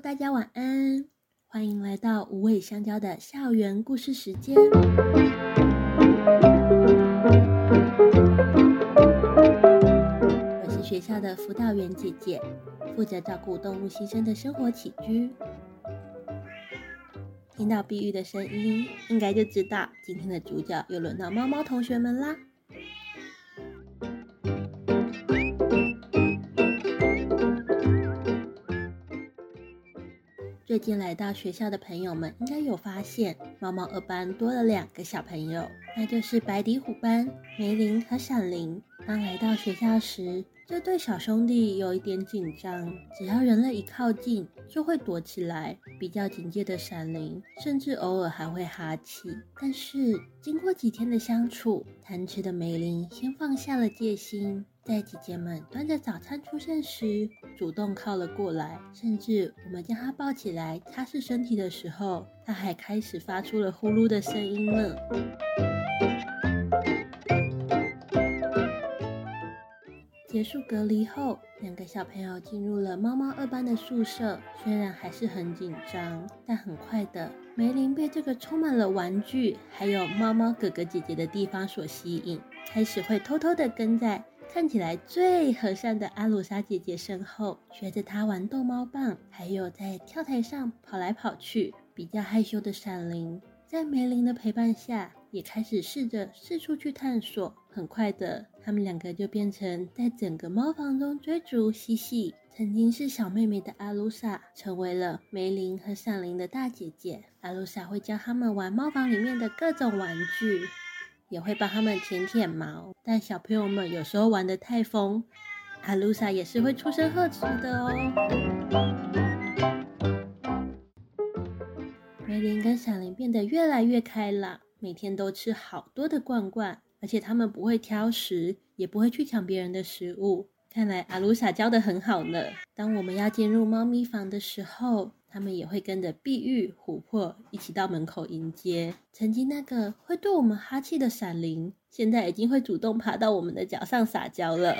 大家晚安，欢迎来到无尾香蕉的校园故事时间。我是学校的辅导员姐姐，负责照顾动物新生的生活起居。听到碧玉的声音，应该就知道今天的主角又轮到猫猫同学们啦。最近来到学校的朋友们，应该有发现猫猫二班多了两个小朋友，那就是白底虎班梅林和闪灵。当来到学校时，这对小兄弟有一点紧张，只要人类一靠近，就会躲起来。比较警戒的闪灵，甚至偶尔还会哈气。但是经过几天的相处，贪吃的梅林先放下了戒心，在姐姐们端着早餐出现时，主动靠了过来。甚至我们将他抱起来擦拭身体的时候，他还开始发出了呼噜的声音呢。结束隔离后，两个小朋友进入了猫猫二班的宿舍。虽然还是很紧张，但很快的，梅林被这个充满了玩具还有猫猫哥哥姐姐的地方所吸引，开始会偷偷的跟在看起来最和善的阿鲁莎姐姐身后，学着她玩逗猫棒，还有在跳台上跑来跑去。比较害羞的闪灵，在梅林的陪伴下，也开始试着四处去探索。很快的，他们两个就变成在整个猫房中追逐嬉戏。曾经是小妹妹的阿鲁莎，成为了梅林和闪灵的大姐姐。阿鲁莎会教他们玩猫房里面的各种玩具，也会帮他们舔舔毛。但小朋友们有时候玩的太疯，阿露莎也是会出声呵斥的哦。梅林跟闪灵变得越来越开朗，每天都吃好多的罐罐。而且他们不会挑食，也不会去抢别人的食物。看来阿鲁莎教得很好呢。当我们要进入猫咪房的时候，他们也会跟着碧玉、琥珀一起到门口迎接。曾经那个会对我们哈气的闪灵，现在已经会主动爬到我们的脚上撒娇了。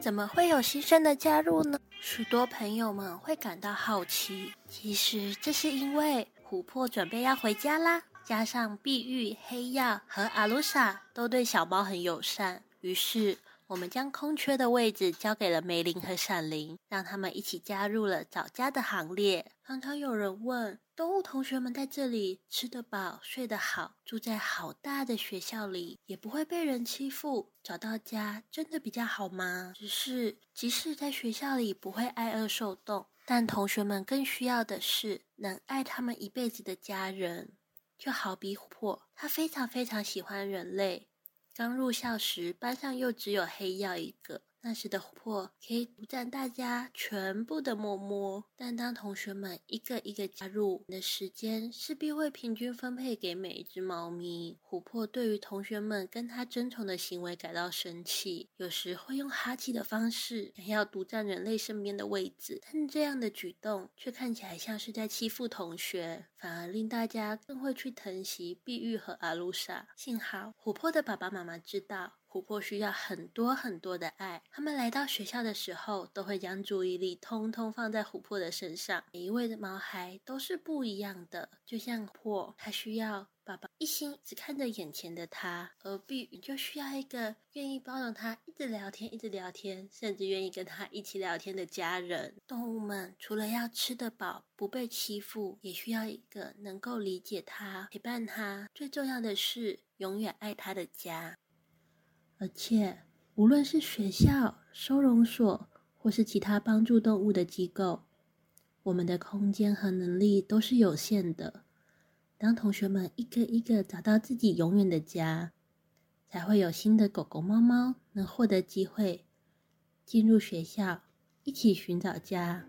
怎么会有新生的加入呢？许多朋友们会感到好奇，其实这是因为。琥珀准备要回家啦，加上碧玉、黑曜和阿鲁莎都对小猫很友善，于是我们将空缺的位置交给了梅林和闪灵，让他们一起加入了找家的行列。常常有人问，动物同学们在这里吃得饱、睡得好，住在好大的学校里，也不会被人欺负，找到家真的比较好吗？只是，即使在学校里不会挨饿受冻。但同学们更需要的是能爱他们一辈子的家人，就好比琥珀，他非常非常喜欢人类。刚入校时，班上又只有黑曜一个。那时的琥珀可以独占大家全部的摸摸，但当同学们一个一个加入，你的时间势必会平均分配给每一只猫咪。琥珀对于同学们跟他争宠的行为感到生气，有时会用哈气的方式想要独占人类身边的位置，但这样的举动却看起来像是在欺负同学，反而令大家更会去疼惜碧玉和阿鲁莎。幸好琥珀的爸爸妈妈知道。琥珀需要很多很多的爱。他们来到学校的时候，都会将注意力通通放在琥珀的身上。每一位的毛孩都是不一样的，就像琥珀，他需要爸爸一心只看着眼前的他，而碧就需要一个愿意包容他、一直聊天、一直聊天，甚至愿意跟他一起聊天的家人。动物们除了要吃得饱、不被欺负，也需要一个能够理解他、陪伴他，最重要的是永远爱他的家。而且，无论是学校、收容所，或是其他帮助动物的机构，我们的空间和能力都是有限的。当同学们一个一个找到自己永远的家，才会有新的狗狗、猫猫能获得机会进入学校，一起寻找家。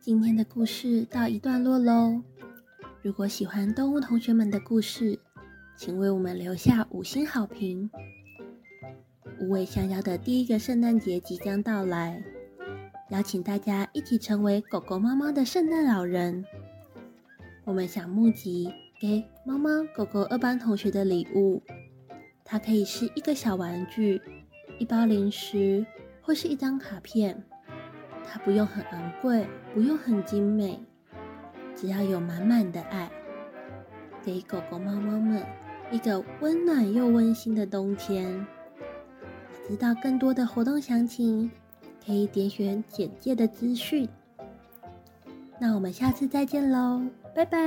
今天的故事到一段落喽。如果喜欢动物同学们的故事，请为我们留下五星好评。无尾香蕉的第一个圣诞节即将到来，邀请大家一起成为狗狗、猫猫的圣诞老人。我们想募集给猫猫狗狗二班同学的礼物。它可以是一个小玩具、一包零食，或是一张卡片。它不用很昂贵，不用很精美，只要有满满的爱，给狗狗、猫猫们一个温暖又温馨的冬天。知道更多的活动详情，可以点选简介的资讯。那我们下次再见喽，拜拜。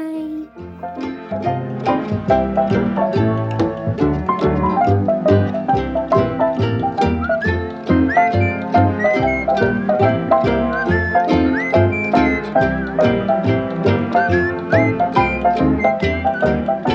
Música